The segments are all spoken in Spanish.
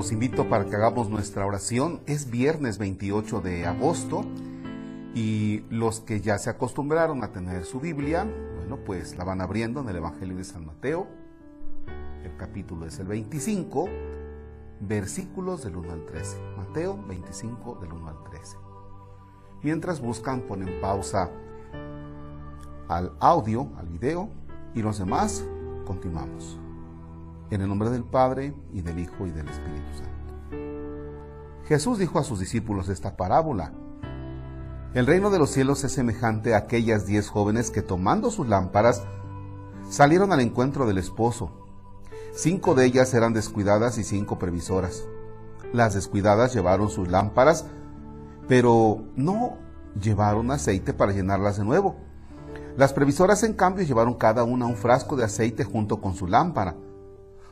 Los invito para que hagamos nuestra oración. Es viernes 28 de agosto y los que ya se acostumbraron a tener su Biblia, bueno, pues la van abriendo en el Evangelio de San Mateo. El capítulo es el 25, versículos del 1 al 13. Mateo 25 del 1 al 13. Mientras buscan, ponen pausa al audio, al video y los demás continuamos. En el nombre del Padre, y del Hijo, y del Espíritu Santo. Jesús dijo a sus discípulos esta parábola. El reino de los cielos es semejante a aquellas diez jóvenes que tomando sus lámparas salieron al encuentro del esposo. Cinco de ellas eran descuidadas y cinco previsoras. Las descuidadas llevaron sus lámparas, pero no llevaron aceite para llenarlas de nuevo. Las previsoras, en cambio, llevaron cada una un frasco de aceite junto con su lámpara.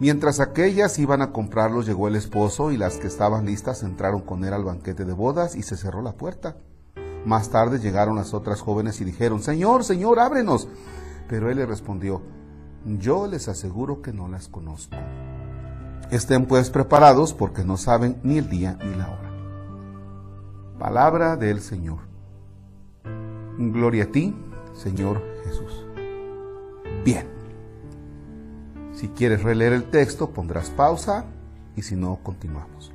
Mientras aquellas iban a comprarlos, llegó el esposo y las que estaban listas entraron con él al banquete de bodas y se cerró la puerta. Más tarde llegaron las otras jóvenes y dijeron, Señor, Señor, ábrenos. Pero él le respondió, yo les aseguro que no las conozco. Estén pues preparados porque no saben ni el día ni la hora. Palabra del Señor. Gloria a ti, Señor Jesús. Bien. Si quieres releer el texto, pondrás pausa y si no, continuamos.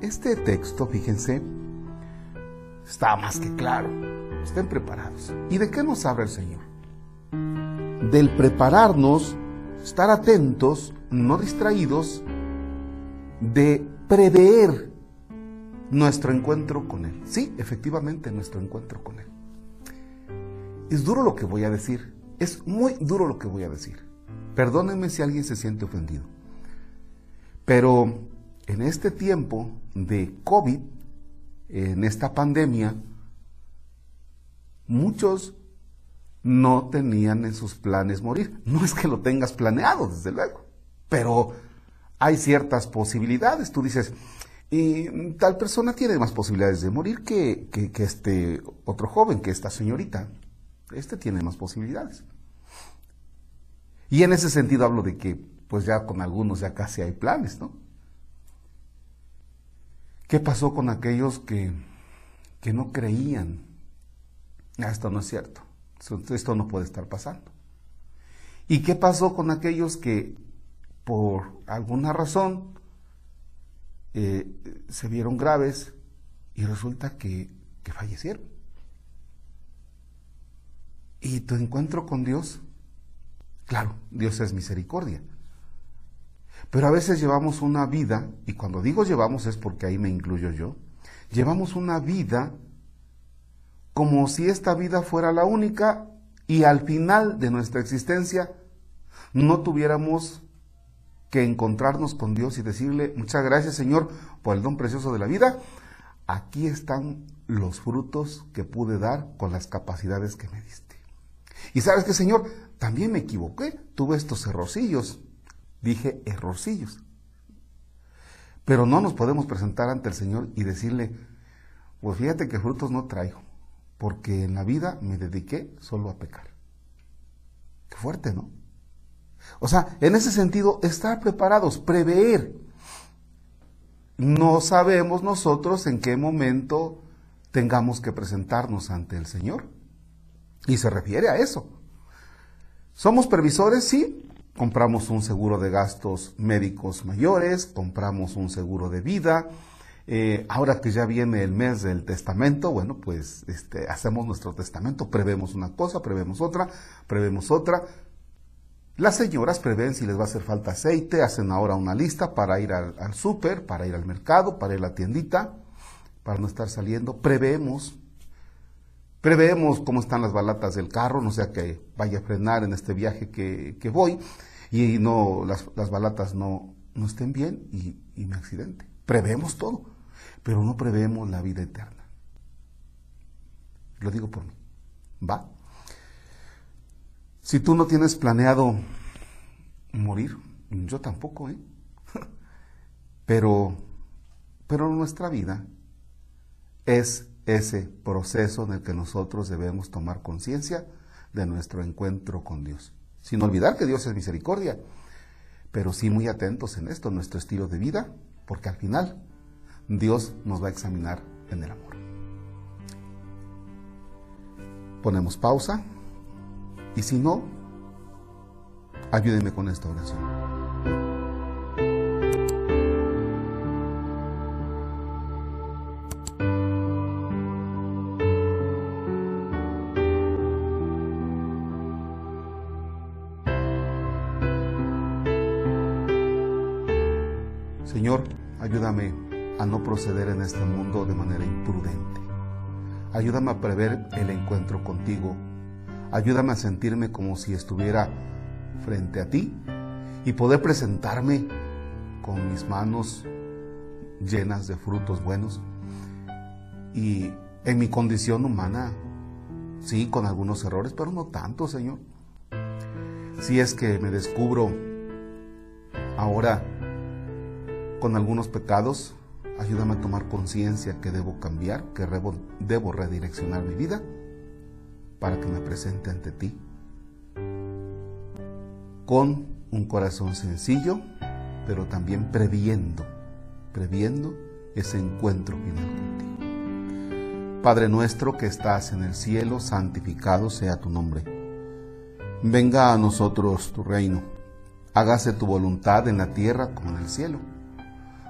Este texto, fíjense, está más que claro. Estén preparados. ¿Y de qué nos habla el Señor? Del prepararnos, estar atentos, no distraídos, de prever nuestro encuentro con Él. Sí, efectivamente, nuestro encuentro con Él. Es duro lo que voy a decir, es muy duro lo que voy a decir. Perdónenme si alguien se siente ofendido. Pero en este tiempo de COVID, en esta pandemia, muchos no tenían en sus planes morir. No es que lo tengas planeado, desde luego, pero hay ciertas posibilidades. Tú dices, y tal persona tiene más posibilidades de morir que, que, este otro joven, que esta señorita. Este tiene más posibilidades. Y en ese sentido hablo de que, pues ya con algunos ya casi hay planes, ¿no? ¿Qué pasó con aquellos que, que no creían? Ah, esto no es cierto. Esto no puede estar pasando. ¿Y qué pasó con aquellos que por alguna razón eh, se vieron graves y resulta que, que fallecieron? ¿Y tu encuentro con Dios? Claro, Dios es misericordia. Pero a veces llevamos una vida, y cuando digo llevamos es porque ahí me incluyo yo, llevamos una vida como si esta vida fuera la única y al final de nuestra existencia no tuviéramos que encontrarnos con Dios y decirle, muchas gracias Señor por el don precioso de la vida, aquí están los frutos que pude dar con las capacidades que me diste. Y sabes que Señor, también me equivoqué, tuve estos errorcillos, dije errorcillos. Pero no nos podemos presentar ante el Señor y decirle, pues fíjate que frutos no traigo porque en la vida me dediqué solo a pecar. Qué fuerte, ¿no? O sea, en ese sentido, estar preparados, prever. No sabemos nosotros en qué momento tengamos que presentarnos ante el Señor. Y se refiere a eso. ¿Somos previsores? Sí. Compramos un seguro de gastos médicos mayores, compramos un seguro de vida, eh, ahora que ya viene el mes del testamento, bueno, pues este, hacemos nuestro testamento, prevemos una cosa, prevemos otra, prevemos otra. Las señoras prevén si les va a hacer falta aceite, hacen ahora una lista para ir al, al súper, para ir al mercado, para ir a la tiendita, para no estar saliendo. Preveemos, preveemos cómo están las balatas del carro, no sea que vaya a frenar en este viaje que, voy y no las, balatas no, estén bien y me accidente. Preveemos todo, pero no preveemos la vida eterna. Lo digo por mí. ¿Va? Si tú no tienes planeado morir, yo tampoco, ¿eh? Pero, pero nuestra vida es ese proceso en el que nosotros debemos tomar conciencia de nuestro encuentro con Dios. Sin olvidar que Dios es misericordia, pero sí muy atentos en esto, nuestro estilo de vida, porque al final Dios nos va a examinar en el amor. Ponemos pausa y si no, ayúdenme con esta oración. Señor, ayúdame a no proceder en este mundo de manera imprudente. Ayúdame a prever el encuentro contigo. Ayúdame a sentirme como si estuviera frente a ti y poder presentarme con mis manos llenas de frutos buenos y en mi condición humana, sí, con algunos errores, pero no tanto, Señor. Si es que me descubro ahora con algunos pecados, ayúdame a tomar conciencia que debo cambiar, que debo, redireccionar mi vida para que me presente ante ti con un corazón sencillo, pero también previendo, previendo ese encuentro final contigo. Padre nuestro que estás en el cielo, santificado sea tu nombre. Venga a nosotros tu reino. Hágase tu voluntad en la tierra como en el cielo.